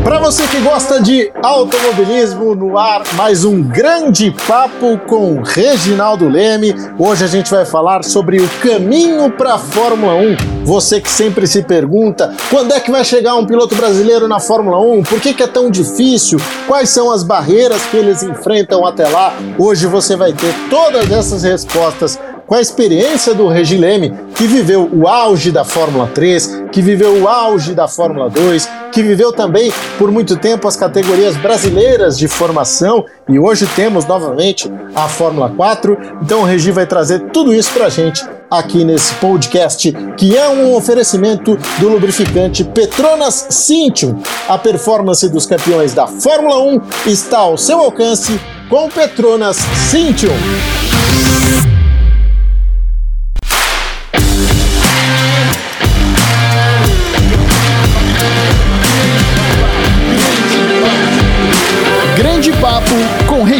Para você que gosta de automobilismo no ar, mais um grande papo com Reginaldo Leme. Hoje a gente vai falar sobre o caminho para a Fórmula 1. Você que sempre se pergunta quando é que vai chegar um piloto brasileiro na Fórmula 1? Por que, que é tão difícil? Quais são as barreiras que eles enfrentam até lá? Hoje você vai ter todas essas respostas com a experiência do Regi Leme, que viveu o auge da Fórmula 3, que viveu o auge da Fórmula 2, que viveu também por muito tempo as categorias brasileiras de formação e hoje temos novamente a Fórmula 4. Então o Regi vai trazer tudo isso pra gente aqui nesse podcast, que é um oferecimento do lubrificante Petronas Cintium. A performance dos campeões da Fórmula 1 está ao seu alcance com Petronas Cintium.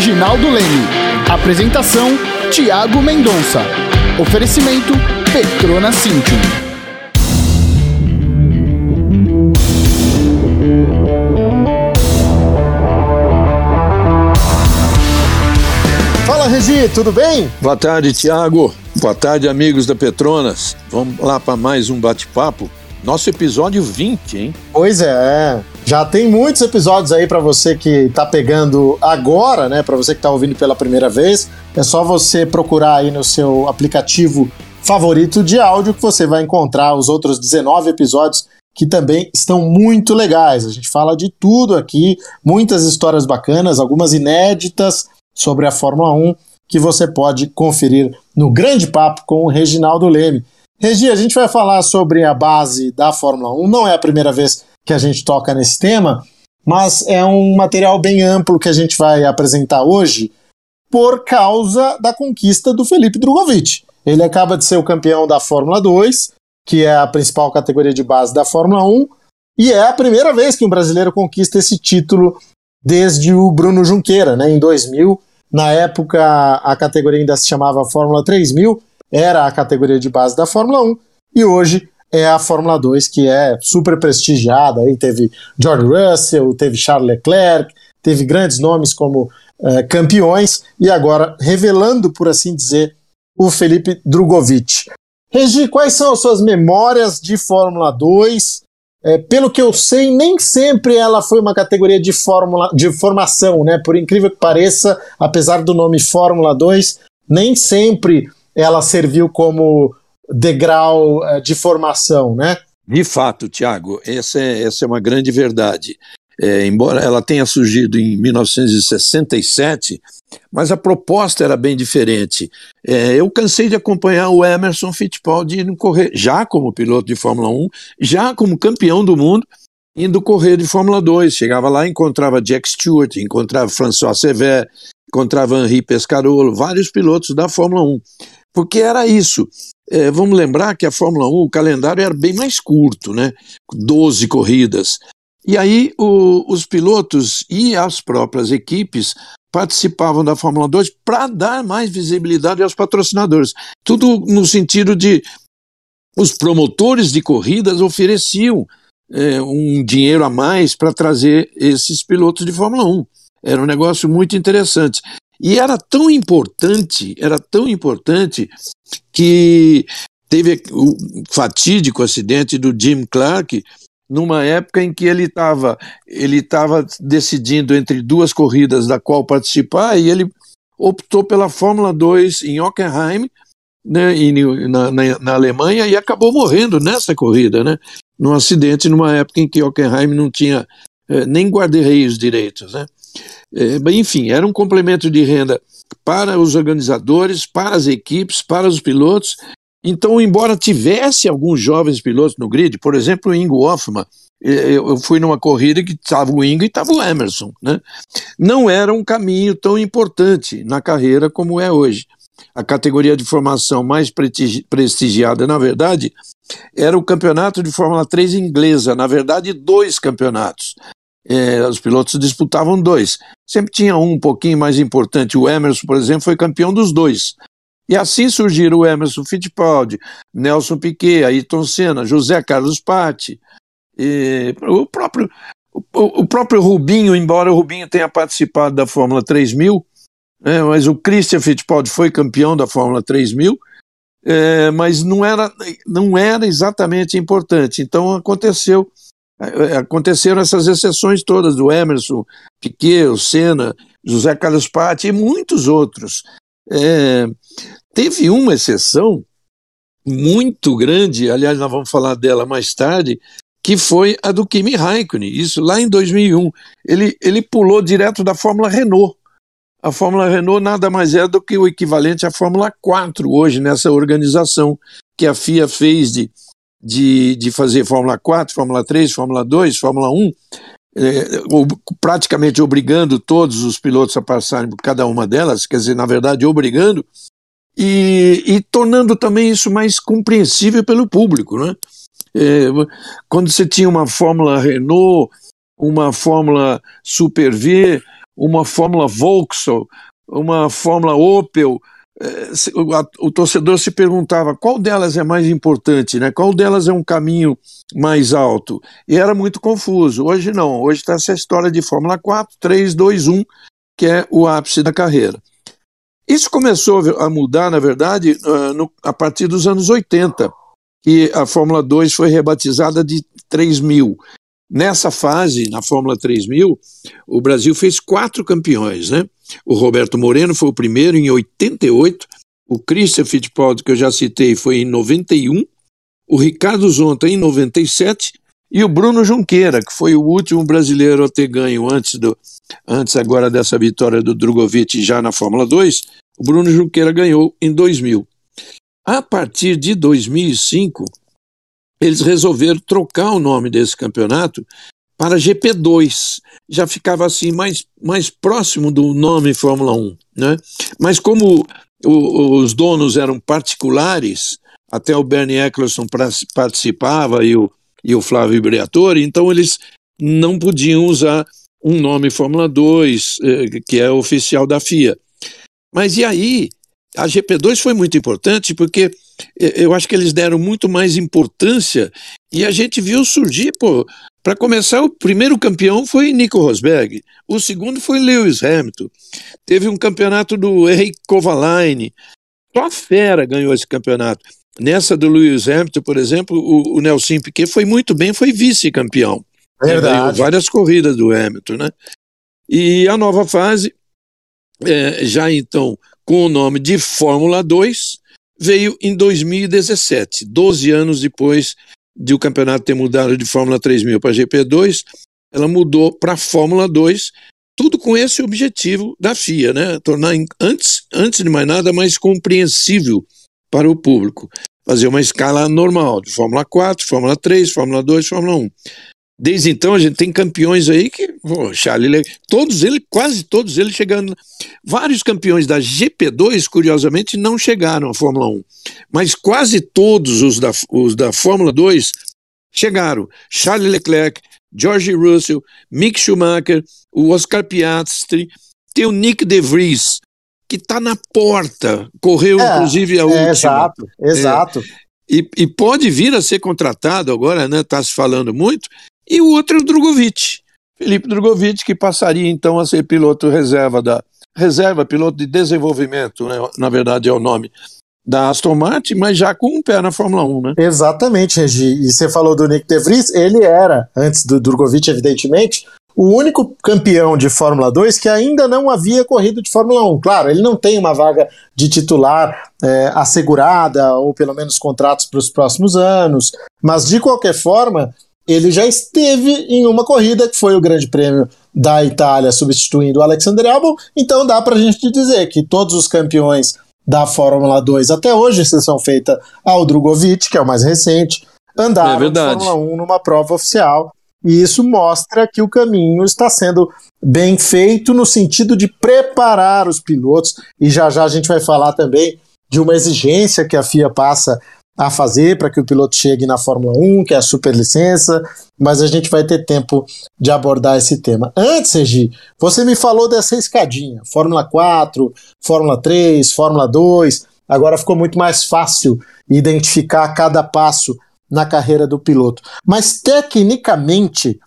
Reginaldo Leme. Apresentação: Tiago Mendonça. Oferecimento: Petrona Cintium. Fala Regi, tudo bem? Boa tarde, Tiago. Boa tarde, amigos da Petronas. Vamos lá para mais um bate-papo. Nosso episódio 20, hein? Pois é, já tem muitos episódios aí para você que tá pegando agora, né? Para você que tá ouvindo pela primeira vez, é só você procurar aí no seu aplicativo favorito de áudio que você vai encontrar os outros 19 episódios que também estão muito legais. A gente fala de tudo aqui, muitas histórias bacanas, algumas inéditas sobre a Fórmula 1 que você pode conferir no Grande Papo com o Reginaldo Leme. Regi, a gente vai falar sobre a base da Fórmula 1. Não é a primeira vez que a gente toca nesse tema, mas é um material bem amplo que a gente vai apresentar hoje por causa da conquista do Felipe Drogovic. Ele acaba de ser o campeão da Fórmula 2, que é a principal categoria de base da Fórmula 1, e é a primeira vez que um brasileiro conquista esse título desde o Bruno Junqueira, né, em 2000. Na época, a categoria ainda se chamava Fórmula 3000, era a categoria de base da Fórmula 1 e hoje é a Fórmula 2 que é super prestigiada. Aí teve George Russell, teve Charles Leclerc, teve grandes nomes como uh, campeões e agora revelando, por assim dizer, o Felipe Drogovic. Regi, quais são as suas memórias de Fórmula 2? É, pelo que eu sei, nem sempre ela foi uma categoria de, fórmula, de formação, né? Por incrível que pareça, apesar do nome Fórmula 2, nem sempre ela serviu como degrau eh, de formação, né? De fato, Tiago, essa é, essa é uma grande verdade. É, embora ela tenha surgido em 1967, mas a proposta era bem diferente. É, eu cansei de acompanhar o Emerson Fittipaldi indo correr, já como piloto de Fórmula 1, já como campeão do mundo, indo correr de Fórmula 2. Chegava lá, encontrava Jack Stewart, encontrava François Sever, encontrava Henri Pescarolo, vários pilotos da Fórmula 1 porque era isso. É, vamos lembrar que a Fórmula 1, o calendário era bem mais curto, né? 12 corridas. E aí o, os pilotos e as próprias equipes participavam da Fórmula 2 para dar mais visibilidade aos patrocinadores. Tudo no sentido de os promotores de corridas ofereciam é, um dinheiro a mais para trazer esses pilotos de Fórmula 1. Era um negócio muito interessante. E era tão importante, era tão importante que teve o fatídico acidente do Jim Clark numa época em que ele estava ele estava decidindo entre duas corridas da qual participar e ele optou pela Fórmula 2 em Hockenheim, né, na, na, na, Alemanha e acabou morrendo nessa corrida, né, num acidente numa época em que Hockenheim não tinha eh, nem guarda-reios direitos, né. É, enfim, era um complemento de renda para os organizadores, para as equipes, para os pilotos. Então, embora tivesse alguns jovens pilotos no grid, por exemplo, o Ingo Hoffman, é, eu fui numa corrida que estava o Ingo e estava o Emerson, né? Não era um caminho tão importante na carreira como é hoje. A categoria de formação mais prestigiada, na verdade, era o campeonato de Fórmula 3 inglesa, na verdade, dois campeonatos é, os pilotos disputavam dois. Sempre tinha um um pouquinho mais importante. O Emerson, por exemplo, foi campeão dos dois. E assim surgiram o Emerson Fittipaldi, Nelson Piquet, Ayrton Senna, José Carlos Patti, o próprio o, o, próprio Rubinho, embora o Rubinho tenha participado da Fórmula 3000, né, mas o Christian Fittipaldi foi campeão da Fórmula 3000, é, mas não era, não era exatamente importante. Então aconteceu, é, aconteceram essas exceções todas do Emerson, Piquet, o Senna, José Carlos Patti e muitos outros. É, teve uma exceção muito grande, aliás, nós vamos falar dela mais tarde, que foi a do Kimi Raikkonen, isso lá em 2001. Ele, ele pulou direto da Fórmula Renault. A Fórmula Renault nada mais é do que o equivalente à Fórmula 4 hoje nessa organização que a FIA fez de, de, de fazer Fórmula 4, Fórmula 3, Fórmula 2, Fórmula 1, é, praticamente obrigando todos os pilotos a passarem por cada uma delas, quer dizer, na verdade, obrigando, e, e tornando também isso mais compreensível pelo público. Né? É, quando você tinha uma Fórmula Renault, uma Fórmula Super V, uma Fórmula Vauxhall, uma Fórmula Opel, é, o, torcedor se perguntava qual delas é mais importante, né? qual delas é um caminho mais alto. E era muito confuso. Hoje não, hoje está essa história de Fórmula 4, 3, 2, 1, que é o ápice da carreira. Isso começou a mudar, na verdade, a partir dos anos 80, que a Fórmula 2 foi rebatizada de 3000. Nessa fase, na Fórmula 3000, o Brasil fez quatro campeões, né? O Roberto Moreno foi o primeiro em 88, o Christian Fittipaldi, que eu já citei, foi em 91, o Ricardo Zonta em 97 e o Bruno Junqueira, que foi o último brasileiro a ter ganho antes, do, antes agora dessa vitória do Drogovic já na Fórmula 2, o Bruno Junqueira ganhou em 2000. A partir de 2005, eles resolveram trocar o nome desse campeonato para GP2. Já ficava assim mais, mais próximo do nome Fórmula 1. Né? Mas como o, os donos eram particulares, até o Bernie Eccleston participava e o e o Flávio Briatore, então eles não podiam usar um nome Fórmula 2, eh, que é oficial da FIA. Mas e aí? A GP2 foi muito importante porque eh, eu acho que eles deram muito mais importância e a gente viu surgir, pô, para começar, o primeiro campeão foi Nico Rosberg, o segundo foi Lewis Hamilton. Teve um campeonato do Henrique Kovalainen. Só a Fera ganhou esse campeonato. Nessa do Lewis Hamilton, por exemplo, o, o Nelson Piquet foi muito bem, foi vice-campeão. Verdade. várias corridas do Hamilton, né? E a nova fase, é, já então com o nome de Fórmula 2, veio em 2017, 12 anos depois de o campeonato ter mudado de Fórmula 3000 para GP2, ela mudou para Fórmula 2, tudo com esse objetivo da FIA, né? Tornar antes, antes de mais nada mais compreensível para o público. Fazer uma escala normal, de Fórmula 4, Fórmula 3, Fórmula 2, Fórmula 1. Desde então a gente tem campeões aí que, oh, Charlie, todos eles, quase todos eles chegando. Vários campeões da GP2, curiosamente, não chegaram à Fórmula 1. Mas quase todos os da, os da Fórmula 2 chegaram. Charles Leclerc, George Russell, Mick Schumacher, o Oscar Piastri, tem o Nick De Vries, que está na porta, correu é, inclusive a é, última. Exato, exato. É, e, e, pode vir a ser contratado agora, né? Está se falando muito. E o outro é o Drogovic, Felipe Drogovic, que passaria então a ser piloto reserva da reserva, piloto de desenvolvimento, né? na verdade é o nome da Aston Martin, mas já com um pé na Fórmula 1, né? Exatamente, Regi. E você falou do Nick De Vries, ele era, antes do Drogovic, evidentemente, o único campeão de Fórmula 2 que ainda não havia corrido de Fórmula 1. Claro, ele não tem uma vaga de titular é, assegurada, ou pelo menos contratos para os próximos anos, mas de qualquer forma, ele já esteve em uma corrida que foi o Grande Prêmio da Itália, substituindo o Alexander Albon, então dá para a gente dizer que todos os campeões da Fórmula 2 até hoje, exceção feita ao Drogovic, que é o mais recente, andaram é de Fórmula 1 numa prova oficial. E isso mostra que o caminho está sendo bem feito no sentido de preparar os pilotos. E já já a gente vai falar também de uma exigência que a FIA passa a fazer para que o piloto chegue na Fórmula 1, que é a superlicença, mas a gente vai ter tempo de abordar esse tema. Antes, Regi, você me falou dessa escadinha, Fórmula 4, Fórmula 3, Fórmula 2, agora ficou muito mais fácil identificar cada passo na carreira do piloto. Mas tecnicamente,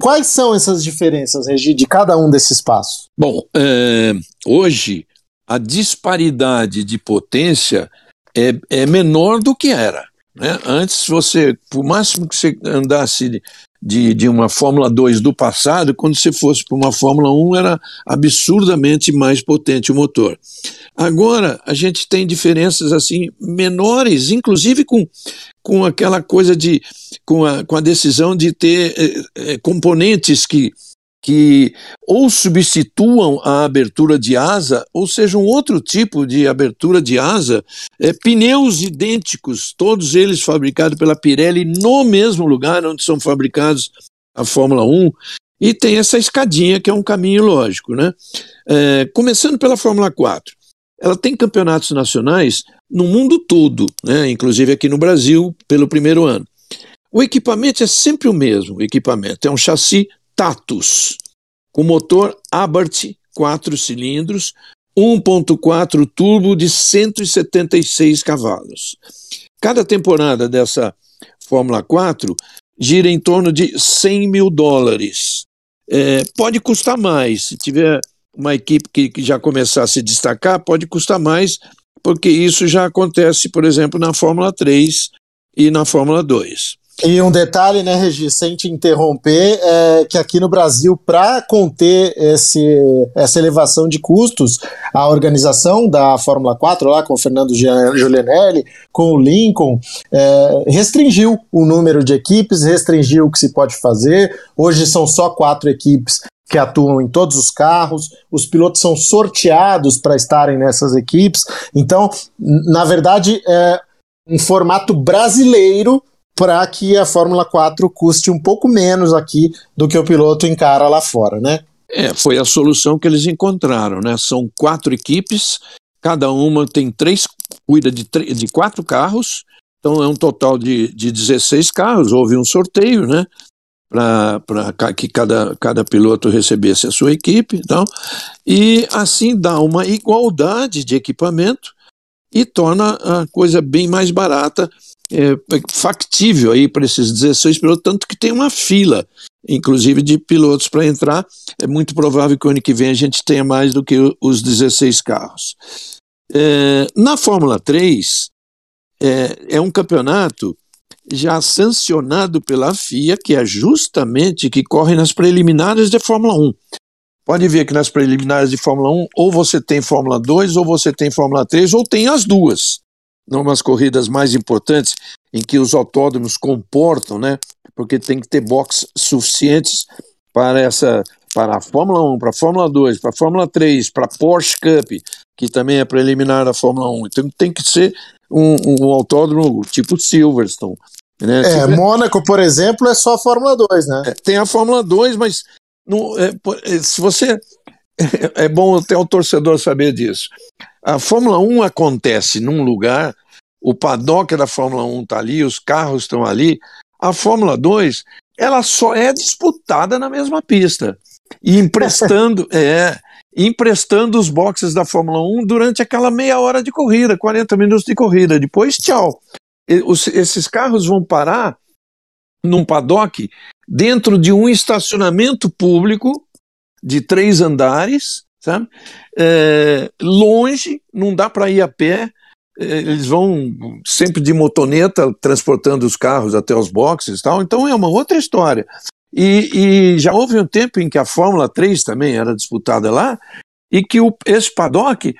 Quais são essas diferenças, Regi, de cada um desses passos? Bom, é, hoje a disparidade de potência é, é menor do que era. Né? Antes, você, por máximo que você andasse de, de uma Fórmula 2 do passado, quando você fosse para uma Fórmula 1 era absurdamente mais potente o motor. Agora a gente tem diferenças assim menores, inclusive com, com aquela coisa de com a, com a decisão de ter é, é, componentes que que ou substituam a abertura de asa, ou seja, um outro tipo de abertura de asa, é, pneus idênticos, todos eles fabricados pela Pirelli no mesmo lugar onde são fabricados a Fórmula 1, e tem essa escadinha que é um caminho lógico. Né? É, começando pela Fórmula 4, ela tem campeonatos nacionais no mundo todo, né? inclusive aqui no Brasil, pelo primeiro ano. O equipamento é sempre o mesmo, o equipamento é um chassi Tatus, com motor Abarth 4 cilindros, 1.4 turbo de 176 cavalos. Cada temporada dessa Fórmula 4 gira em torno de 100 mil dólares. É, pode custar mais, se tiver uma equipe que, que já começar a se destacar, pode custar mais, porque isso já acontece, por exemplo, na Fórmula 3 e na Fórmula 2. E um detalhe, né, Regi, sem te interromper, é que aqui no Brasil, para conter esse, essa elevação de custos, a organização da Fórmula 4, lá com o Fernando Giulianelli, com o Lincoln, é, restringiu o número de equipes, restringiu o que se pode fazer. Hoje são só quatro equipes que atuam em todos os carros, os pilotos são sorteados para estarem nessas equipes. Então, na verdade, é um formato brasileiro para que a Fórmula 4 custe um pouco menos aqui do que o piloto encara lá fora, né? É, foi a solução que eles encontraram, né? São quatro equipes, cada uma tem três, cuida de, de quatro carros, então é um total de, de 16 carros. Houve um sorteio, né? Para que cada, cada piloto recebesse a sua equipe, então, e assim dá uma igualdade de equipamento e torna a coisa bem mais barata é, factível aí para esses 16 pilotos, tanto que tem uma fila, inclusive de pilotos para entrar. É muito provável que o ano que vem a gente tenha mais do que os 16 carros. É, na Fórmula 3, é, é um campeonato já sancionado pela FIA, que é justamente que corre nas preliminares de Fórmula 1. Pode ver que nas preliminares de Fórmula 1, ou você tem Fórmula 2, ou você tem Fórmula 3, ou tem as duas numas corridas mais importantes em que os autódromos comportam, né? Porque tem que ter boxes suficientes para essa para a Fórmula 1, para a Fórmula 2, para a Fórmula 3, para a Porsche Cup, que também é preliminar da Fórmula 1. Então tem que ser um, um autódromo tipo Silverstone. Né? É, Mônaco, por exemplo, é só a Fórmula 2, né? É, tem a Fórmula 2, mas é, é, se você. É bom até o torcedor saber disso. A Fórmula 1 acontece num lugar, o paddock da Fórmula 1 está ali, os carros estão ali. A Fórmula 2, ela só é disputada na mesma pista. E emprestando, é, emprestando os boxes da Fórmula 1 durante aquela meia hora de corrida, 40 minutos de corrida. Depois, tchau. E, os, esses carros vão parar num paddock dentro de um estacionamento público de três andares, sabe? É, longe, não dá para ir a pé. É, eles vão sempre de motoneta transportando os carros até os boxes e tal. Então é uma outra história. E, e, já houve um tempo em que a Fórmula 3 também era disputada lá, e que o, esse paddock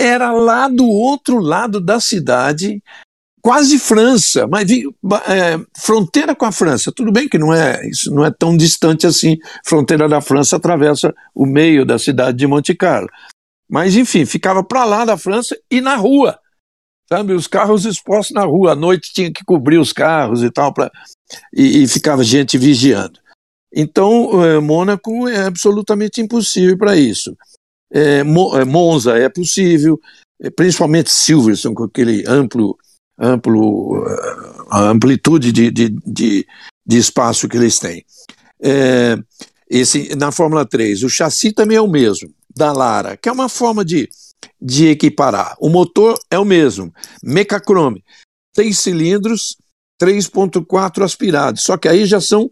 era lá do outro lado da cidade, quase França, mas é, fronteira com a França. Tudo bem que não é isso não é tão distante assim. Fronteira da França atravessa o meio da cidade de Monte Carlo. Mas enfim, ficava para lá da França e na rua, sabe? Os carros expostos na rua. À noite tinha que cobrir os carros e tal, pra, e, e ficava gente vigiando. Então, é, Mônaco é absolutamente impossível para isso. É, é, Monza é possível, é, principalmente Silverstone, com aquele amplo amplo, a amplitude de, de, de, de espaço que eles têm. É, esse, na Fórmula 3, o chassi também é o mesmo, da Lara, que é uma forma de, de equiparar. O motor é o mesmo, Mecachrome, seis cilindros, 3.4 aspirados, só que aí já são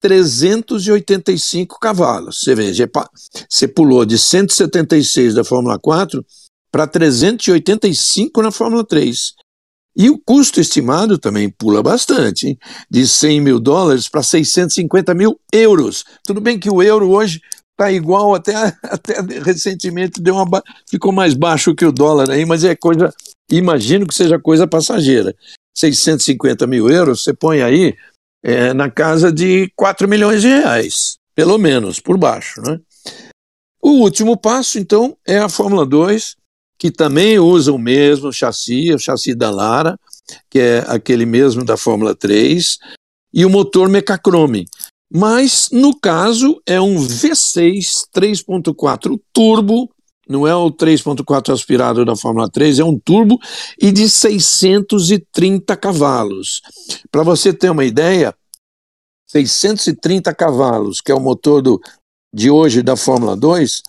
385 cavalos. Você veja, você pulou de 176 da Fórmula 4 para 385 na Fórmula 3. E o custo estimado também pula bastante, hein? de 100 mil dólares para 650 mil euros. Tudo bem que o euro hoje está igual, até, até recentemente deu uma, ficou mais baixo que o dólar aí, mas é coisa, imagino que seja coisa passageira. 650 mil euros, você põe aí é, na casa de 4 milhões de reais, pelo menos, por baixo. Né? O último passo, então, é a Fórmula 2, que também usa o mesmo chassi, o chassi da Lara, que é aquele mesmo da Fórmula 3, e o motor Mecachrome. Mas, no caso, é um V6 3.4 turbo, não é o 3.4 aspirado da Fórmula 3, é um turbo e de 630 cavalos. Para você ter uma ideia, 630 cavalos, que é o motor do, de hoje da Fórmula 2,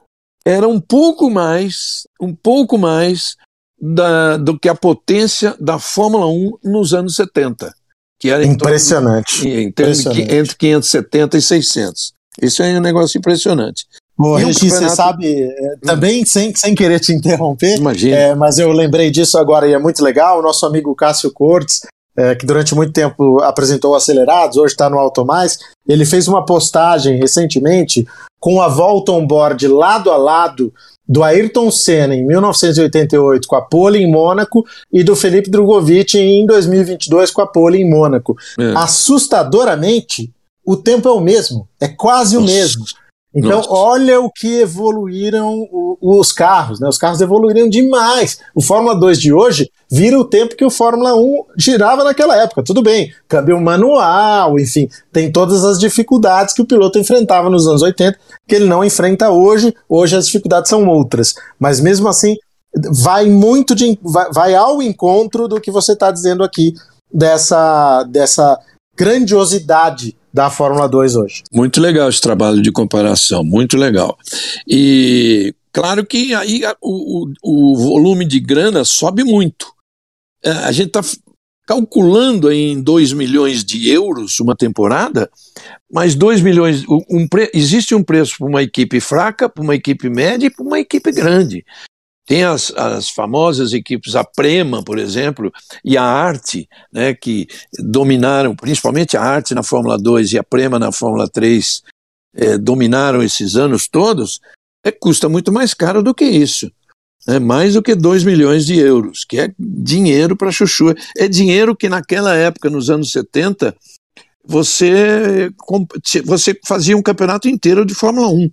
era um pouco mais, um pouco mais da, do que a potência da Fórmula 1 nos anos 70. Que era impressionante. Em, impressionante. De, entre 570 e 600. Isso é um negócio impressionante. Bom, Regi, campeonato... você sabe, é, também sem, sem querer te interromper, Imagina. É, mas eu lembrei disso agora e é muito legal. O nosso amigo Cássio Cortes, é, que durante muito tempo apresentou Acelerados, hoje está no Automais, ele fez uma postagem recentemente com a volta on board lado a lado do Ayrton Senna em 1988 com a pole em Mônaco e do Felipe Drogovic em 2022 com a pole em Mônaco. É. Assustadoramente, o tempo é o mesmo, é quase Nossa. o mesmo. Então, Nossa. olha o que evoluíram os carros, né? Os carros evoluíram demais. O Fórmula 2 de hoje vira o tempo que o Fórmula 1 girava naquela época. Tudo bem, câmbio manual, enfim, tem todas as dificuldades que o piloto enfrentava nos anos 80, que ele não enfrenta hoje. Hoje as dificuldades são outras. Mas mesmo assim, vai muito de, vai, vai ao encontro do que você está dizendo aqui dessa, dessa grandiosidade da Fórmula 2 hoje. Muito legal esse trabalho de comparação, muito legal. E claro que aí o, o, o volume de grana sobe muito. É, a gente está calculando em 2 milhões de euros uma temporada, mas 2 milhões. Um, existe um preço para uma equipe fraca, para uma equipe média e para uma equipe grande. Tem as, as famosas equipes, a Prema, por exemplo, e a Arte, né, que dominaram, principalmente a Arte na Fórmula 2 e a Prema na Fórmula 3, é, dominaram esses anos todos, é, custa muito mais caro do que isso. É mais do que 2 milhões de euros, que é dinheiro para chuchu. É dinheiro que naquela época, nos anos 70, você, você fazia um campeonato inteiro de Fórmula 1.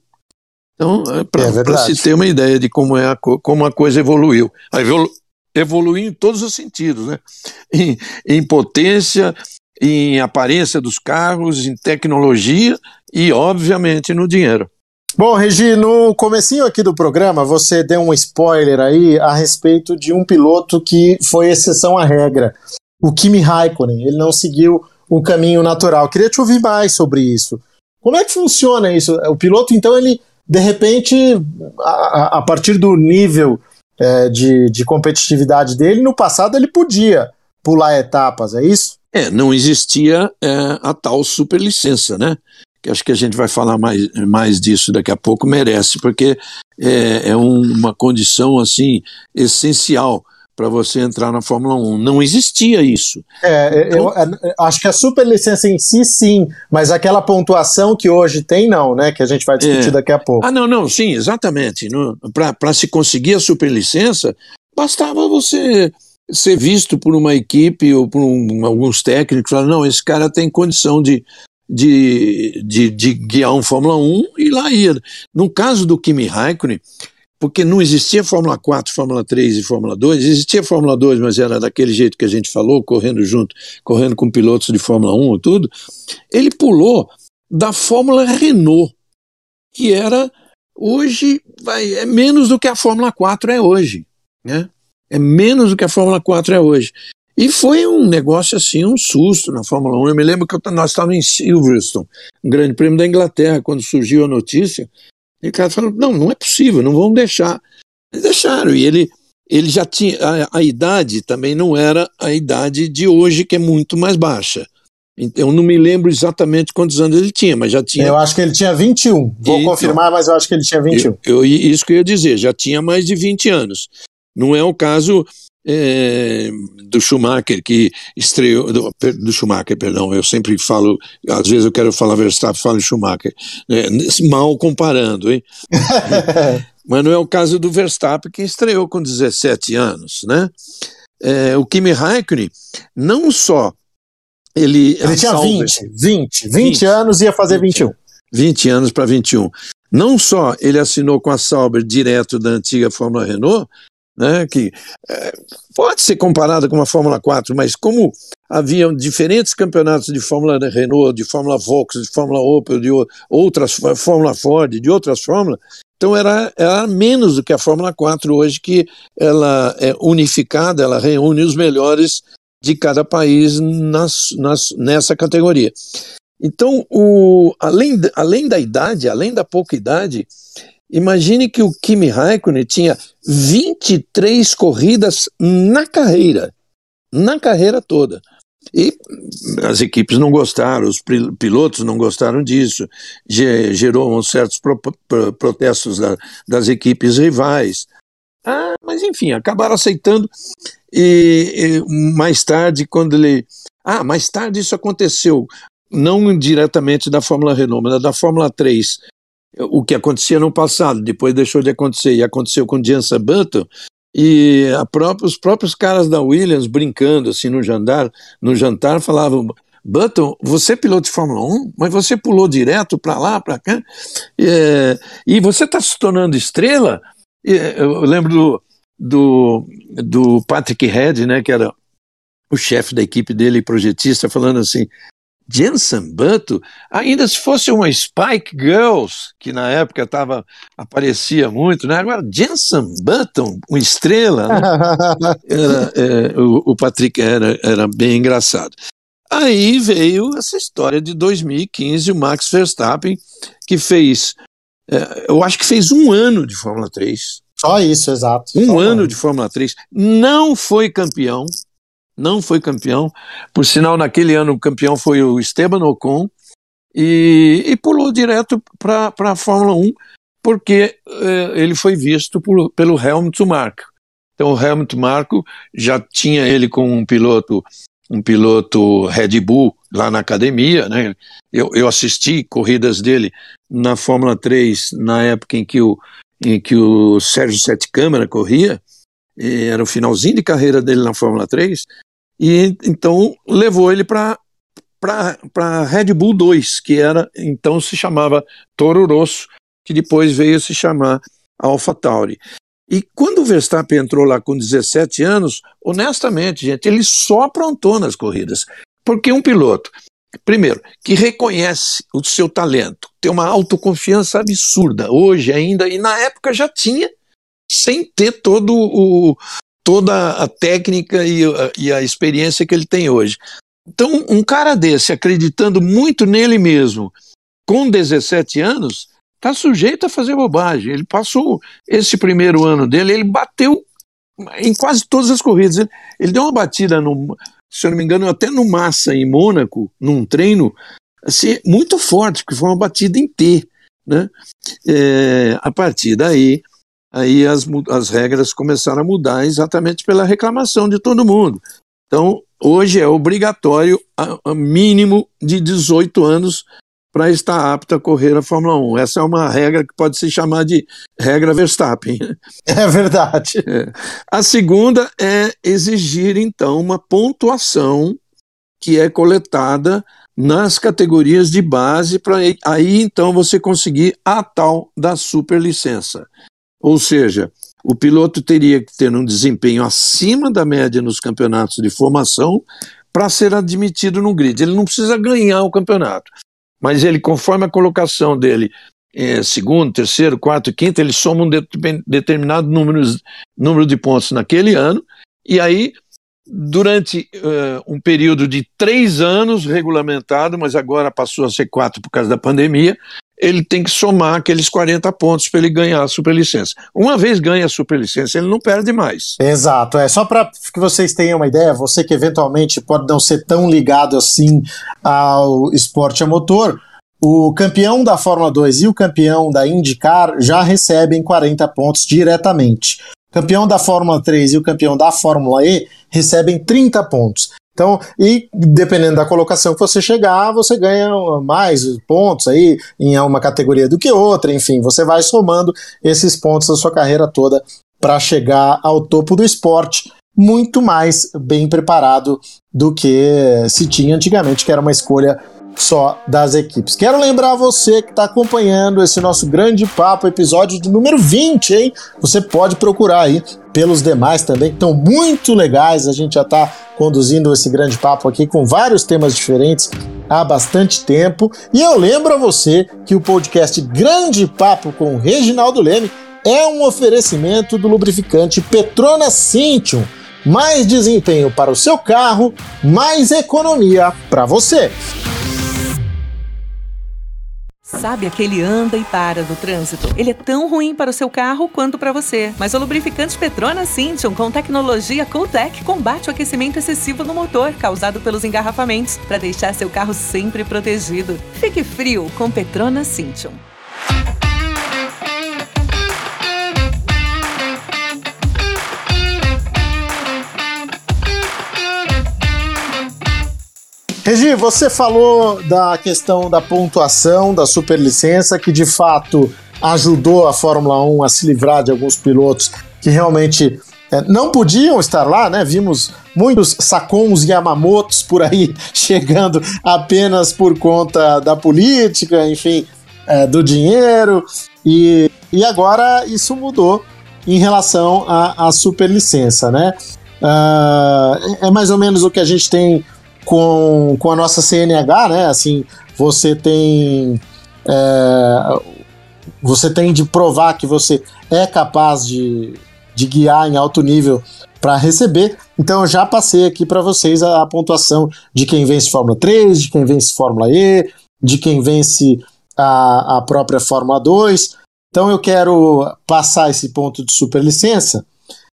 Então, é para é se ter uma ideia de como, é a, como a coisa evoluiu. A evolu evoluiu em todos os sentidos, né? Em, em potência, em aparência dos carros, em tecnologia e, obviamente, no dinheiro. Bom, Regi, no comecinho aqui do programa, você deu um spoiler aí a respeito de um piloto que foi exceção à regra, o Kimi Raikkonen. Ele não seguiu o caminho natural. Queria te ouvir mais sobre isso. Como é que funciona isso? O piloto, então, ele de repente, a, a partir do nível é, de, de competitividade dele, no passado ele podia pular etapas, é isso? É, não existia é, a tal superlicença, né? Que acho que a gente vai falar mais, mais disso daqui a pouco, merece, porque é, é um, uma condição assim essencial para você entrar na Fórmula 1. Não existia isso. É, então, eu, eu, acho que a superlicença em si, sim, mas aquela pontuação que hoje tem, não, né? Que a gente vai discutir é. daqui a pouco. Ah, não, não, sim, exatamente. Para se conseguir a superlicença, bastava você ser visto por uma equipe ou por um, alguns técnicos, falar, não, esse cara tem condição de, de, de, de guiar um Fórmula 1 e lá ia. No caso do Kimi Raikkonen, porque não existia Fórmula 4, Fórmula 3 e Fórmula 2, existia Fórmula 2, mas era daquele jeito que a gente falou, correndo junto, correndo com pilotos de Fórmula 1 e tudo. Ele pulou da Fórmula Renault, que era hoje vai, é menos do que a Fórmula 4 é hoje, né? É menos do que a Fórmula 4 é hoje. E foi um negócio assim, um susto na Fórmula 1. Eu me lembro que nós estávamos em Silverstone, um grande prêmio da Inglaterra, quando surgiu a notícia. E o cara falou: não, não é possível, não vão deixar. Eles deixaram. E ele, ele já tinha. A, a idade também não era a idade de hoje, que é muito mais baixa. Eu não me lembro exatamente quantos anos ele tinha, mas já tinha. Eu acho que ele tinha 21. Vou confirmar, mas eu acho que ele tinha 21. Eu, eu, isso que eu ia dizer, já tinha mais de 20 anos. Não é o caso é, do Schumacher, que estreou. Do, do, Schumacher, perdão, eu sempre falo, às vezes eu quero falar Verstappen, falo Schumacher. É, mal comparando, hein? mas não é o caso do Verstappen, que estreou com 17 anos, né? É, o Kimi Raikkonen, não só ele. Ele tinha Sauber, 20, 20, 20, 20 anos e ia fazer 20, 21. 20 anos para 21. Não só ele assinou com a Sauber direto da antiga Fórmula Renault, né, que é, pode ser comparada com uma Fórmula 4, mas como haviam diferentes campeonatos de Fórmula Renault, de Fórmula Volkswagen, de Fórmula Opel, de outras Fórmula Ford, de outras Fórmulas, então era, era menos do que a Fórmula 4 hoje, que ela é unificada, ela reúne os melhores de cada país nas, nas, nessa categoria. Então, o, além, além da idade, além da pouca idade, imagine que o Kimi Raikkonen tinha 23 corridas na carreira, na carreira toda. E as equipes não gostaram, os pilotos não gostaram disso, gerou certos pro, pro, protestos da, das equipes rivais. Ah, mas enfim, acabaram aceitando. E, e, mais tarde, quando ele. Ah, mais tarde isso aconteceu, não diretamente da Fórmula Renault, mas da Fórmula 3. O que acontecia no passado, depois deixou de acontecer, e aconteceu com Jensen Button, e própria, os próprios caras da Williams brincando assim no jantar, no jantar falavam: Button, você é piloto de Fórmula 1, mas você pulou direto para lá, para cá, é, e você está se tornando estrela? eu lembro do, do, do Patrick Head, né, que era o chefe da equipe dele, projetista, falando assim: Jensen Button, ainda se fosse uma Spike Girls, que na época tava, aparecia muito, né? Agora, Jensen Button, uma estrela, né? era, é, o, o, Patrick era, era bem engraçado. Aí veio essa história de 2015, o Max Verstappen, que fez, é, eu acho que fez um ano de Fórmula 3, só isso, exato. Um Só ano de Fórmula 3. Não foi campeão. Não foi campeão. Por sinal, naquele ano o campeão foi o Esteban Ocon. E, e pulou direto para a Fórmula 1, porque eh, ele foi visto por, pelo Helmut Marko. Então o Helmut Marko já tinha ele com um piloto um piloto Red Bull lá na academia, né? Eu, eu assisti corridas dele na Fórmula 3 na época em que o em que o Sérgio Sete Câmara corria, era o finalzinho de carreira dele na Fórmula 3, e então levou ele para para Red Bull 2, que era então se chamava Toro Rosso, que depois veio se chamar Alpha Tauri. E quando o Verstappen entrou lá com 17 anos, honestamente, gente, ele só aprontou nas corridas. Porque um piloto primeiro, que reconhece o seu talento, tem uma autoconfiança absurda, hoje ainda, e na época já tinha, sem ter todo o, toda a técnica e a, e a experiência que ele tem hoje. Então, um cara desse, acreditando muito nele mesmo, com 17 anos, está sujeito a fazer bobagem. Ele passou esse primeiro ano dele, ele bateu em quase todas as corridas. Ele, ele deu uma batida no, se eu não me engano, até no Massa, em Mônaco, num treino, assim, muito forte, porque foi uma batida em T. Né? É, a partir daí, aí as, as regras começaram a mudar exatamente pela reclamação de todo mundo. Então, hoje é obrigatório a, a mínimo de 18 anos para estar apto a correr a Fórmula 1. Essa é uma regra que pode se chamar de regra Verstappen. É verdade. É. A segunda é exigir, então, uma pontuação que é coletada nas categorias de base, para aí então você conseguir a tal da superlicença. Ou seja, o piloto teria que ter um desempenho acima da média nos campeonatos de formação para ser admitido no grid. Ele não precisa ganhar o campeonato mas ele, conforme a colocação dele, é, segundo, terceiro, quarto, quinto, ele soma um de, determinado número, número de pontos naquele ano, e aí, durante uh, um período de três anos regulamentado, mas agora passou a ser quatro por causa da pandemia, ele tem que somar aqueles 40 pontos para ele ganhar a superlicença. Uma vez ganha a superlicença, ele não perde mais. Exato, é só para que vocês tenham uma ideia, você que eventualmente pode não ser tão ligado assim ao esporte a motor, o campeão da Fórmula 2 e o campeão da IndyCar já recebem 40 pontos diretamente. O campeão da Fórmula 3 e o campeão da Fórmula E recebem 30 pontos. Então, e dependendo da colocação que você chegar, você ganha mais pontos aí em uma categoria do que outra, enfim, você vai somando esses pontos da sua carreira toda para chegar ao topo do esporte muito mais bem preparado do que se tinha antigamente, que era uma escolha só das equipes. Quero lembrar você que está acompanhando esse nosso grande papo, episódio de número 20, hein? Você pode procurar aí pelos demais também, que estão muito legais. A gente já está conduzindo esse grande papo aqui com vários temas diferentes há bastante tempo. E eu lembro a você que o podcast Grande Papo com Reginaldo Leme é um oferecimento do lubrificante Petronas Cintium. Mais desempenho para o seu carro, mais economia para você. Sabe aquele anda e para no trânsito? Ele é tão ruim para o seu carro quanto para você. Mas o lubrificante Petronas Cintium com tecnologia Cooltech combate o aquecimento excessivo no motor causado pelos engarrafamentos para deixar seu carro sempre protegido. Fique frio com Petronas Cintium. Regi, você falou da questão da pontuação da superlicença, que de fato ajudou a Fórmula 1 a se livrar de alguns pilotos que realmente é, não podiam estar lá, né? Vimos muitos Sakons e Yamamotos por aí chegando apenas por conta da política, enfim, é, do dinheiro. E, e agora isso mudou em relação à, à superlicença, né? Uh, é mais ou menos o que a gente tem com, com a nossa CNH, né? Assim, você tem. É, você tem de provar que você é capaz de, de guiar em alto nível para receber. Então eu já passei aqui para vocês a, a, pontuação de quem vence Fórmula 3, de quem vence Fórmula E, de quem vence a, a própria Fórmula 2. Então eu quero passar esse ponto de superlicença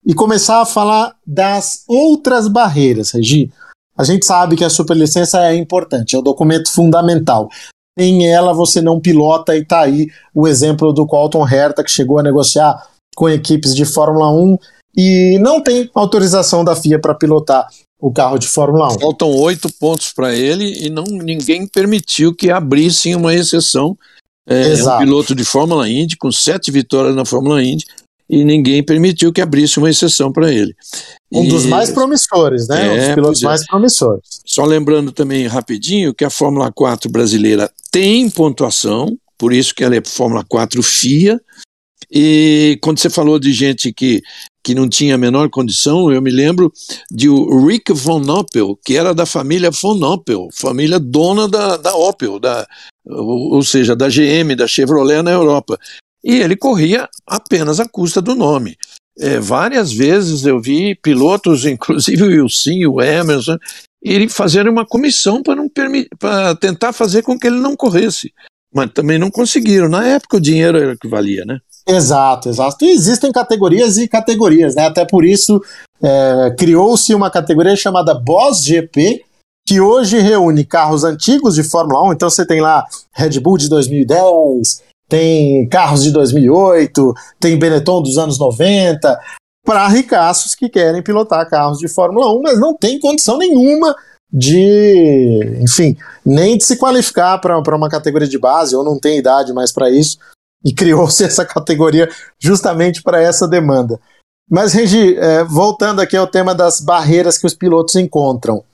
e começar a falar das outras barreiras, Regi. A gente sabe que a superlicença é importante, é o um documento fundamental. Em ela você não pilota e tá aí o exemplo do Colton Herta que chegou a negociar com equipes de Fórmula 1 e não tem autorização da FIA para pilotar o carro de Fórmula 1. Faltam oito pontos para ele e não ninguém permitiu que abrissem uma exceção. É, é um piloto de Fórmula Indy com sete vitórias na Fórmula Indy e ninguém permitiu que abrisse uma exceção para ele. Um e... dos mais promissores, né? É, um dos pilotos é. mais promissores. Só lembrando também rapidinho que a Fórmula 4 brasileira tem pontuação, por isso que ela é Fórmula 4 FIA. E quando você falou de gente que, que não tinha a menor condição, eu me lembro de o Rick Von Opel, que era da família Von Opel, família dona da, da Opel, da, ou, ou seja, da GM, da Chevrolet na Europa e ele corria apenas à custa do nome. É, várias vezes eu vi pilotos, inclusive o Wilson, o Emerson, irem fazer uma comissão para tentar fazer com que ele não corresse. Mas também não conseguiram. Na época o dinheiro era o que valia, né? Exato, exato. E existem categorias e categorias, né? Até por isso é, criou-se uma categoria chamada Boss GP, que hoje reúne carros antigos de Fórmula 1. Então você tem lá Red Bull de 2010, tem carros de 2008, tem Benetton dos anos 90, para ricaços que querem pilotar carros de Fórmula 1, mas não tem condição nenhuma de, enfim, nem de se qualificar para uma categoria de base, ou não tem idade mais para isso, e criou-se essa categoria justamente para essa demanda. Mas, Regi, é, voltando aqui ao tema das barreiras que os pilotos encontram.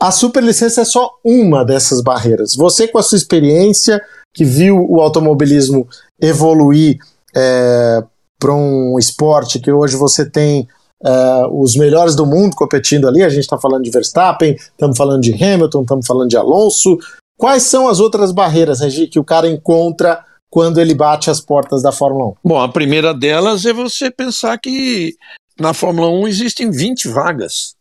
A superlicença é só uma dessas barreiras. Você, com a sua experiência, que viu o automobilismo evoluir é, para um esporte que hoje você tem é, os melhores do mundo competindo ali. A gente está falando de Verstappen, estamos falando de Hamilton, estamos falando de Alonso. Quais são as outras barreiras, Regi, que o cara encontra quando ele bate as portas da Fórmula 1? Bom, a primeira delas é você pensar que na Fórmula 1 existem 20 vagas.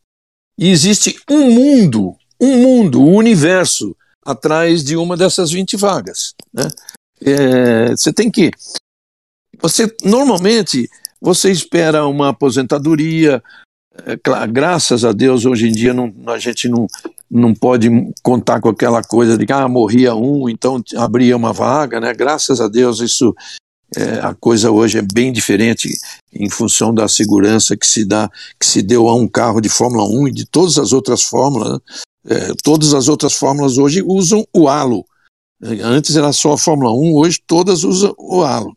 E existe um mundo, um mundo, um universo atrás de uma dessas 20 vagas. Né? É, você tem que. Você normalmente você espera uma aposentadoria. É, graças a Deus, hoje em dia não, a gente não, não pode contar com aquela coisa de que ah, morria um, então abria uma vaga, né? Graças a Deus, isso é, a coisa hoje é bem diferente em função da segurança que se dá, que se deu a um carro de Fórmula 1 e de todas as outras fórmulas. Né? É, todas as outras fórmulas hoje usam o halo. Antes era só a Fórmula 1, hoje todas usam o halo.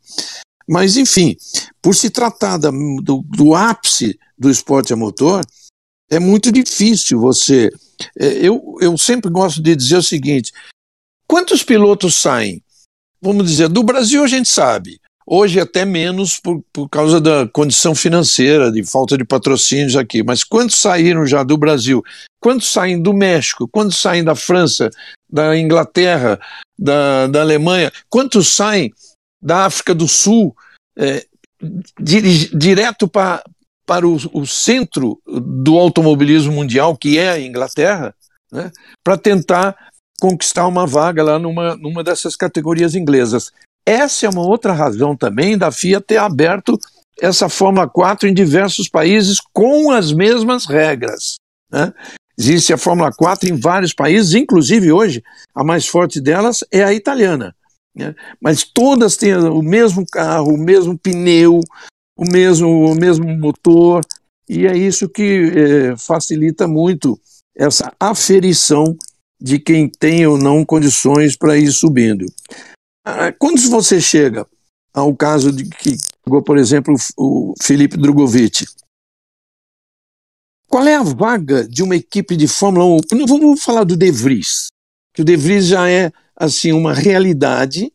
Mas, enfim, por se tratar da, do, do, ápice do esporte a motor, é muito difícil você. É, eu, eu sempre gosto de dizer o seguinte: quantos pilotos saem? Vamos dizer, do Brasil a gente sabe. Hoje até menos por, por causa da condição financeira, de falta de patrocínios aqui. Mas quantos saíram já do Brasil? Quantos saem do México? Quantos saem da França, da Inglaterra, da, da Alemanha? Quantos saem da África do Sul, é, direto pra, para o, o, centro do automobilismo mundial, que é a Inglaterra, né, para tentar conquistar uma vaga lá numa, numa dessas categorias inglesas. Essa é uma outra razão também da FIA ter aberto essa Fórmula 4 em diversos países com as mesmas regras. Né? Existe a Fórmula 4 em vários países, inclusive hoje a mais forte delas é a italiana. Né? Mas todas têm o mesmo carro, o mesmo pneu, o mesmo, o mesmo motor, e é isso que é, facilita muito essa aferição de quem tem ou não condições para ir subindo. Ah, quando você chega ao caso de que por exemplo, o Felipe Drogovic, qual é a vaga de uma equipe de Fórmula 1? Vamos falar do De Vries, que o De Vries já é assim uma realidade,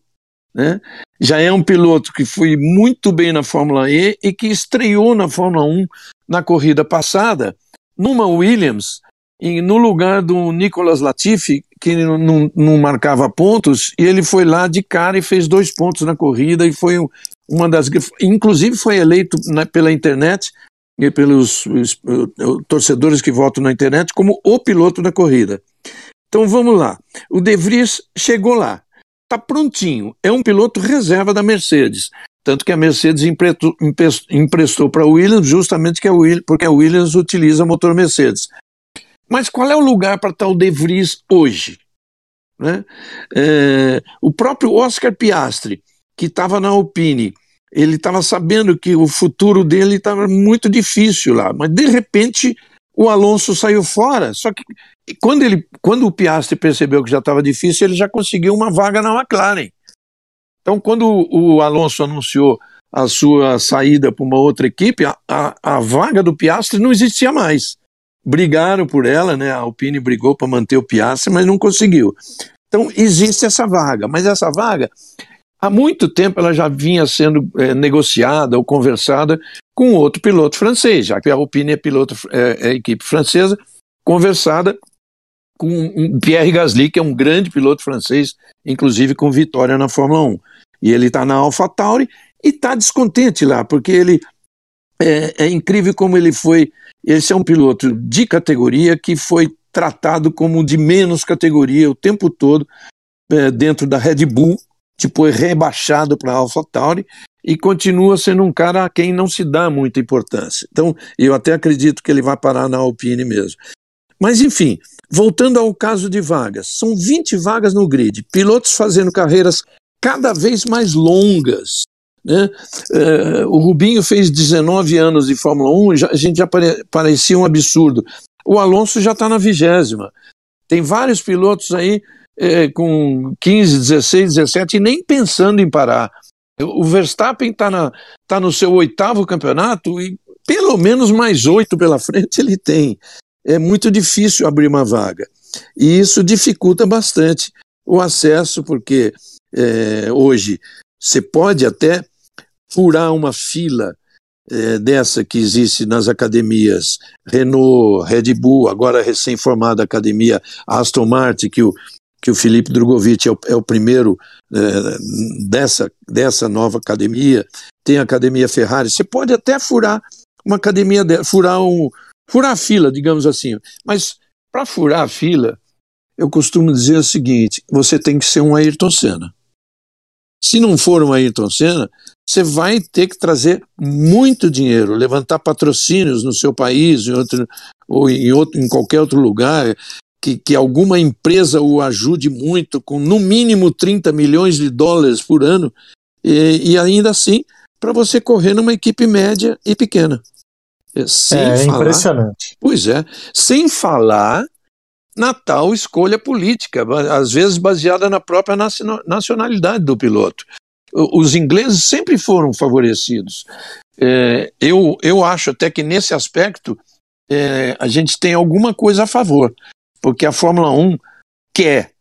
né? Já é um piloto que foi muito bem na Fórmula E e que estreou na Fórmula 1 na corrida passada, numa Williams, e no lugar do Nicolas Latifi, que não, não, marcava pontos, e ele foi lá de cara e fez dois pontos na corrida e foi uma das. Inclusive foi eleito né, pela internet e pelos os, os, torcedores que votam na internet como o piloto da corrida. Então vamos lá. O De Vries chegou lá, está prontinho. É um piloto reserva da Mercedes. Tanto que a Mercedes emprestou, emprestou para a Williams justamente que a Williams, porque a Williams utiliza motor Mercedes. Mas qual é o lugar para o De Vries hoje? Né? É, o próprio Oscar Piastri, que estava na Alpine, ele estava sabendo que o futuro dele estava muito difícil lá, mas de repente o Alonso saiu fora. Só que quando, ele, quando o Piastri percebeu que já estava difícil, ele já conseguiu uma vaga na McLaren. Então, quando o Alonso anunciou a sua saída para uma outra equipe, a, a, a, vaga do Piastri não existia mais. Brigaram por ela, né? A Alpine brigou para manter o Piastri, mas não conseguiu. Então, existe essa vaga, mas essa vaga, há muito tempo, ela já vinha sendo é, negociada ou conversada com outro piloto francês, já que a Alpine é piloto, é, é equipe francesa, conversada com Pierre Gasly, que é um grande piloto francês, inclusive com vitória na Fórmula 1. E ele está na AlphaTauri e está descontente lá, porque ele é, é, incrível como ele foi. Esse é um piloto de categoria que foi tratado como de menos categoria o tempo todo é, dentro da Red Bull, depois rebaixado para a AlphaTauri e continua sendo um cara a quem não se dá muita importância. Então, eu até acredito que ele vai parar na Alpine mesmo. Mas, enfim, voltando ao caso de vagas, são 20 vagas no grid, pilotos fazendo carreiras cada vez mais longas. Né? Uh, o Rubinho fez 19 anos de Fórmula 1, já, a gente já pare, parecia um absurdo. O Alonso já está na vigésima. Tem vários pilotos aí é, com 15, 16, 17 e nem pensando em parar. O Verstappen está tá no seu oitavo campeonato e pelo menos mais oito pela frente ele tem. É muito difícil abrir uma vaga. E isso dificulta bastante o acesso, porque é, hoje você pode até furar uma fila é, dessa que existe nas academias. Renault, Red Bull, agora recém-formada academia Aston Martin, que o, que o Felipe Drogovic é o, é o primeiro é, dessa, dessa nova academia, tem a academia Ferrari, você pode até furar uma academia, de, furar, um, furar a fila, digamos assim, mas para furar a fila, eu costumo dizer o seguinte, você tem que ser um Ayrton Senna. Se não for uma Ayrton Senna, você vai ter que trazer muito dinheiro, levantar patrocínios no seu país em outro, ou em, outro, em qualquer outro lugar, que, que alguma empresa o ajude muito, com no mínimo 30 milhões de dólares por ano, e, e ainda assim, para você correr numa equipe média e pequena. É, sem é falar, impressionante. Pois é, sem falar na tal escolha política, às vezes baseada na própria nacionalidade do piloto. Os ingleses sempre foram favorecidos. É, eu, eu acho até que nesse aspecto é, a gente tem alguma coisa a favor, porque a Fórmula 1 quer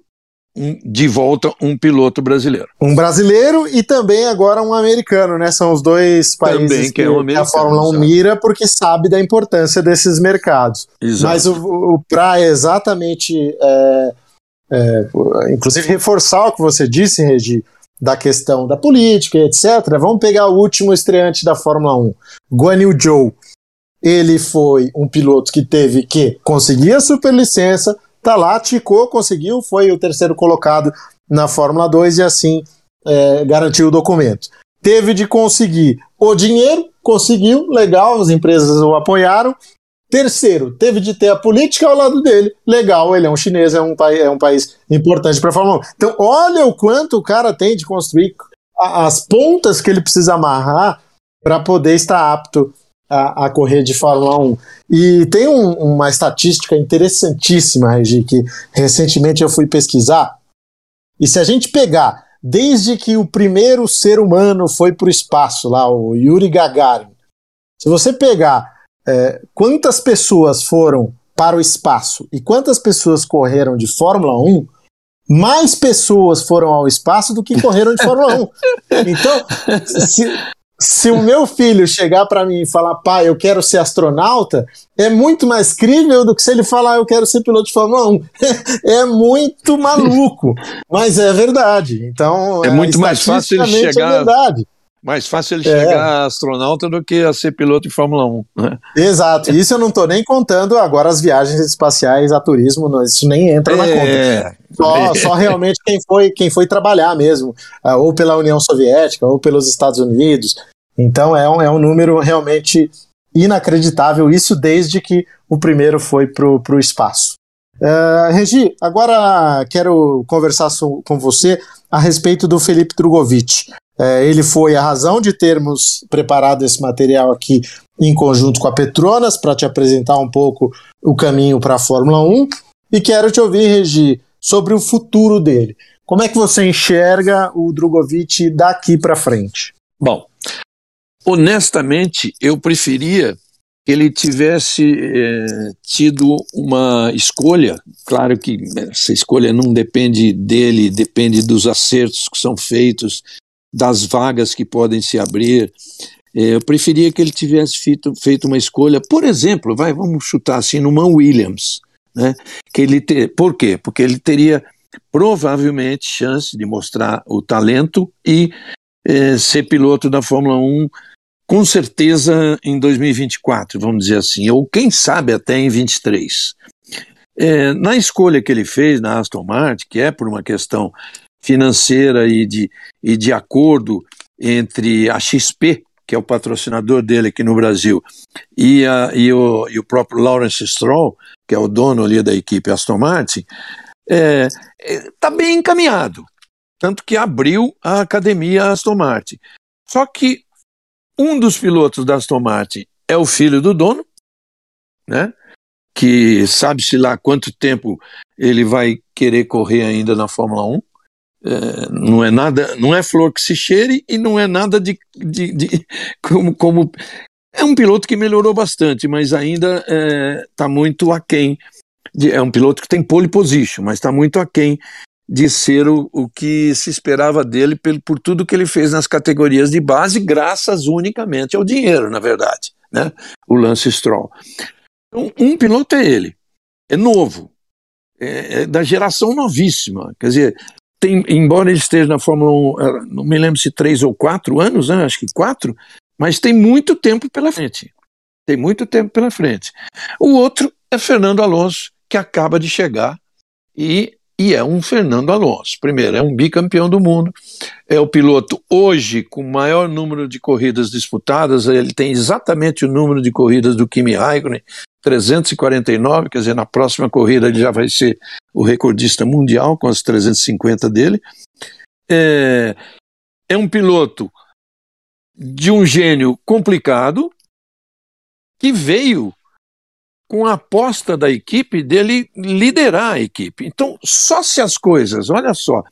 um, de volta um piloto brasileiro. Um brasileiro e também agora um americano, né? São os dois países que, que, é um que a Fórmula 1 mira porque sabe da importância desses mercados. Exato. Mas o, o para exatamente, é, é, inclusive reforçar o que você disse, Regi, da questão da política, etc. Vamos pegar o último estreante da Fórmula 1, Guan Yu Zhou. Ele foi um piloto que teve que conseguir a superlicença, tá lá, ticou, conseguiu, foi o terceiro colocado na Fórmula 2 e assim é, garantiu o documento. Teve de conseguir o dinheiro, conseguiu, legal, as empresas o apoiaram. Terceiro, teve de ter a política ao lado dele, legal, ele é um chinês, é um, é um país importante para a Fórmula 1. Então, olha o quanto o cara tem de construir as pontas que ele precisa amarrar para poder estar apto a, a, correr de Fórmula 1. E tem um, uma estatística interessantíssima, Regi, que recentemente eu fui pesquisar. E se a gente pegar desde que o primeiro ser humano foi para o espaço, lá, o Yuri Gagarin, se você pegar é, quantas pessoas foram para o espaço e quantas pessoas correram de Fórmula 1, mais pessoas foram ao espaço do que correram de Fórmula 1. Então, se, se o meu filho chegar para mim e falar, pai, eu quero ser astronauta, é muito mais crível do que se ele falar, eu quero ser piloto de Fórmula 1. é muito maluco, mas é verdade. Então, é muito mais fácil ele é chegar. É verdade. Mais fácil ele é. chegar astronauta do que a ser piloto de Fórmula 1. Né? Exato. Isso eu não estou nem contando agora as viagens espaciais a turismo, isso nem entra é. na conta. Só, só realmente quem foi, quem foi trabalhar mesmo, ah, ou pela União Soviética, ou pelos Estados Unidos. Então é um, é um número realmente inacreditável, isso desde que o primeiro foi para o espaço. Uh, Regi, agora quero conversar com você a respeito do Felipe Drogovic. É, ele foi a razão de termos preparado esse material aqui em conjunto com a Petronas para te apresentar um pouco o caminho para a Fórmula 1. E quero te ouvir, Regi, sobre o futuro dele. Como é que você enxerga o Drogovic daqui para frente? Bom, honestamente, eu preferia que ele tivesse é, tido uma escolha. Claro que essa escolha não depende dele, depende dos acertos que são feitos das vagas que podem se abrir. É, eu preferia que ele tivesse feito, feito uma escolha, por exemplo, vai, vamos chutar assim, no Man Williams, né? Que ele ter, por quê? Porque ele teria provavelmente chance de mostrar o talento e é, ser piloto da Fórmula 1 com certeza em 2024, vamos dizer assim, ou quem sabe até em 23. É, na escolha que ele fez na Aston Martin, que é por uma questão financeira e de, e de acordo entre a XP, que é o patrocinador dele aqui no Brasil, e, a, e, o, e o próprio Lawrence Stroll, que é o dono ali da equipe Aston Martin, está é, é, tá bem encaminhado. Tanto que abriu a academia Aston Martin. Só que um dos pilotos da Aston Martin é o filho do dono, né? que sabe-se lá quanto tempo ele vai querer correr ainda na Fórmula 1. É, não é nada, não é flor que se cheire e não é nada de, de, de como, como é um piloto que melhorou bastante, mas ainda está é, tá muito aquém. De, é um piloto que tem pole position, mas está muito aquém de ser o, o que se esperava dele por, por tudo que ele fez nas categorias de base, graças unicamente ao dinheiro, na verdade, né? O Lance Stroll. Então, um piloto é ele, é novo, é, é da geração novíssima, quer dizer, tem, embora ele esteja na Fórmula 1, eh, não me lembro se três ou quatro anos, né? acho que quatro, mas tem muito tempo pela frente. Tem muito tempo pela frente. O outro é Fernando Alonso, que acaba de chegar e e é um Fernando Alonso. Primeiro, é um bicampeão do mundo, é o piloto hoje com o maior número de corridas disputadas, ele tem exatamente o número de corridas do Kimi Raikkonen, 349, quer dizer, na próxima corrida ele já vai ser o recordista mundial com as 350 dele. É, é um piloto de um gênio complicado que veio com a aposta da equipe dele liderar a equipe. Então, só se as coisas, olha só,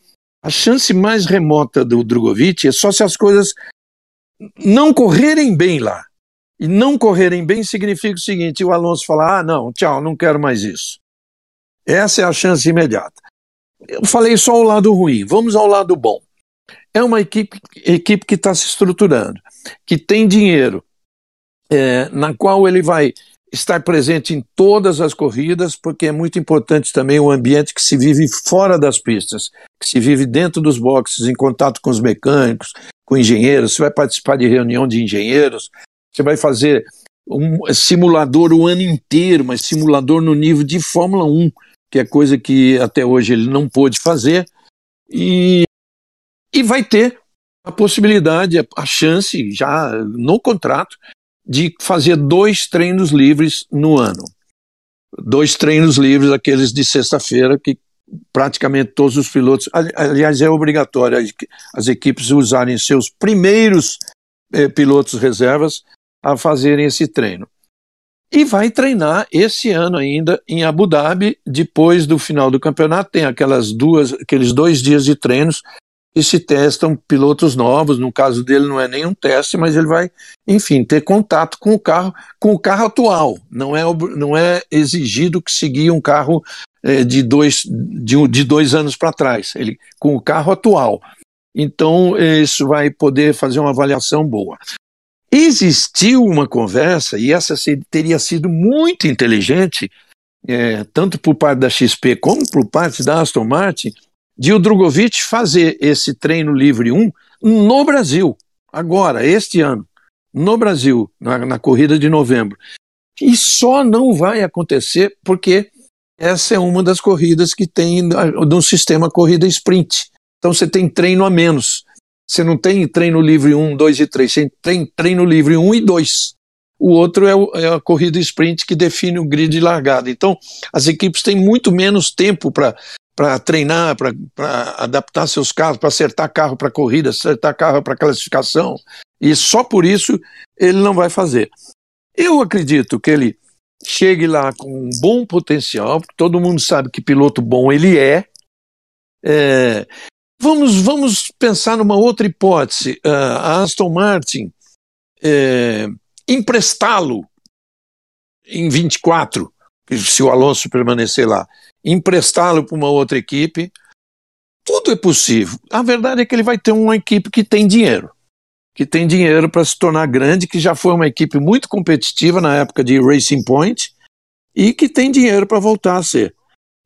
a chance mais remota do Drogovic é só se as coisas não correrem bem lá. E não correrem bem significa o seguinte: o Alonso falar, ah, não, tchau, não quero mais isso. Essa é a chance imediata. Eu falei só o lado ruim, vamos ao lado bom. É uma equipe, equipe que está se estruturando, que tem dinheiro, é, na qual ele vai estar presente em todas as corridas, porque é muito importante também o ambiente que se vive fora das pistas, que se vive dentro dos boxes, em contato com os mecânicos, com engenheiros. Você vai participar de reunião de engenheiros, você vai fazer um simulador o ano inteiro, mas simulador no nível de Fórmula 1, que é coisa que até hoje ele não pôde fazer, e, e vai ter a possibilidade, a chance, já no contrato, de fazer dois treinos livres no ano. Dois treinos livres, aqueles de sexta-feira, que praticamente todos os pilotos. Aliás, é obrigatório as equipes usarem seus primeiros eh, pilotos reservas a fazerem esse treino. E vai treinar esse ano ainda em Abu Dhabi, depois do final do campeonato, tem aquelas duas, aqueles dois dias de treinos e se testam pilotos novos. No caso dele, não é nenhum teste, mas ele vai, enfim, ter contato com o carro, com o carro atual. Não é, não é exigido que seguir um carro é, de, dois, de, de dois anos para trás, ele com o carro atual. Então, isso vai poder fazer uma avaliação boa. Existiu uma conversa, e essa teria sido muito inteligente, é, tanto por parte da XP como por parte da Aston Martin, de o Drogovic fazer esse treino livre 1 no Brasil, agora, este ano, no Brasil, na, na corrida de novembro. E só não vai acontecer porque essa é uma das corridas que tem no sistema corrida sprint. Então você tem treino a menos. Você não tem treino livre 1, 2 e 3, você tem treino livre 1 e 2. O outro é, o, é a corrida sprint que define o grid de largada. Então, as equipes têm muito menos tempo para para treinar, para adaptar seus carros, para acertar carro para corrida, acertar carro para classificação, e só por isso ele não vai fazer. Eu acredito que ele chegue lá com um bom potencial, porque todo mundo sabe que piloto bom ele é. é vamos, vamos pensar numa outra hipótese. Uh, a Aston Martin é, emprestá-lo em 24, se o Alonso permanecer lá emprestá-lo para uma outra equipe. Tudo é possível. A verdade é que ele vai ter uma equipe que tem dinheiro, que tem dinheiro para se tornar grande, que já foi uma equipe muito competitiva na época de Racing Point e que tem dinheiro para voltar a ser.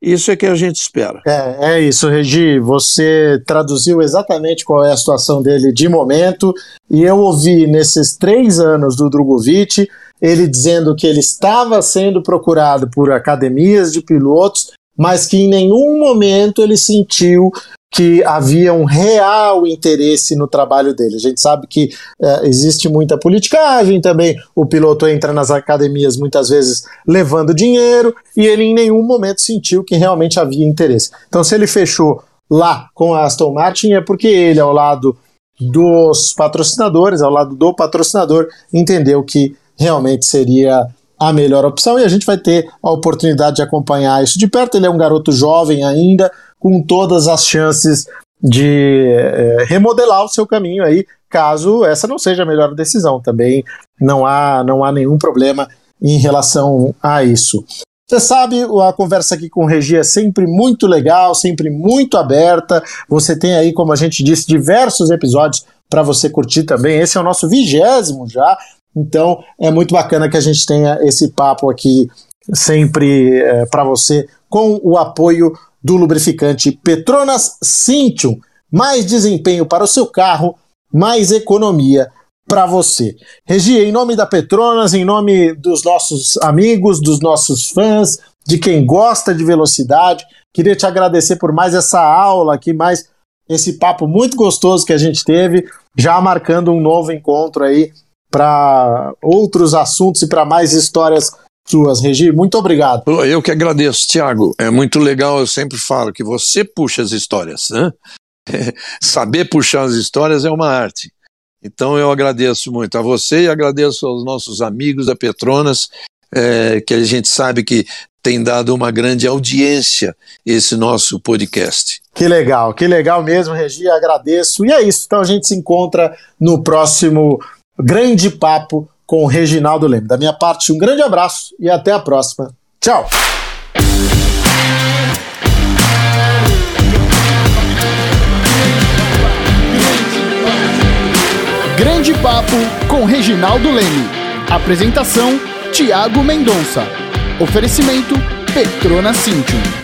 Isso é que a gente espera. É, é isso, Regi. Você traduziu exatamente qual é a situação dele de momento. E eu ouvi nesses três anos do Drogovic ele dizendo que ele estava sendo procurado por academias de pilotos mas que em nenhum momento ele sentiu que havia um real interesse no trabalho dele. A gente sabe que é, existe muita politicagem também, o piloto entra nas academias muitas vezes levando dinheiro e ele em nenhum momento sentiu que realmente havia interesse. Então, se ele fechou lá com a Aston Martin, é porque ele, ao lado dos patrocinadores, ao lado do patrocinador, entendeu que realmente seria a melhor opção e a gente vai ter a oportunidade de acompanhar isso de perto. Ele é um garoto jovem ainda, com todas as chances de é, remodelar o seu caminho aí, caso essa não seja a melhor decisão. Também não há, não há nenhum problema em relação a isso. Você sabe, a conversa aqui com o Regi é sempre muito legal, sempre muito aberta. Você tem aí, como a gente disse, diversos episódios para você curtir também. Esse é o nosso vigésimo já. Então é muito bacana que a gente tenha esse papo aqui sempre é, para você com o apoio do lubrificante Petronas Cintium. Mais desempenho para o seu carro, mais economia para você. Regi, em nome da Petronas, em nome dos nossos amigos, dos nossos fãs, de quem gosta de velocidade, Queria te agradecer por mais essa aula aqui, mais esse papo muito gostoso que a gente teve, já marcando um novo encontro aí para outros assuntos e para mais histórias suas, Regi. Muito obrigado. Eu que agradeço, Tiago. É muito legal, eu sempre falo que você puxa as histórias, né? Saber puxar as histórias é uma arte. Então eu agradeço muito a você e agradeço aos nossos amigos da Petronas, é, que a gente sabe que tem dado uma grande audiência esse nosso podcast. Que legal, que legal mesmo, Regi, agradeço. E é isso, então a gente se encontra no próximo grande papo com o Reginaldo Leme. Da minha parte, um grande abraço e até a próxima. Tchau! Grande Papo com Reginaldo Leme. Apresentação: Tiago Mendonça. Oferecimento: Petrona Cintium.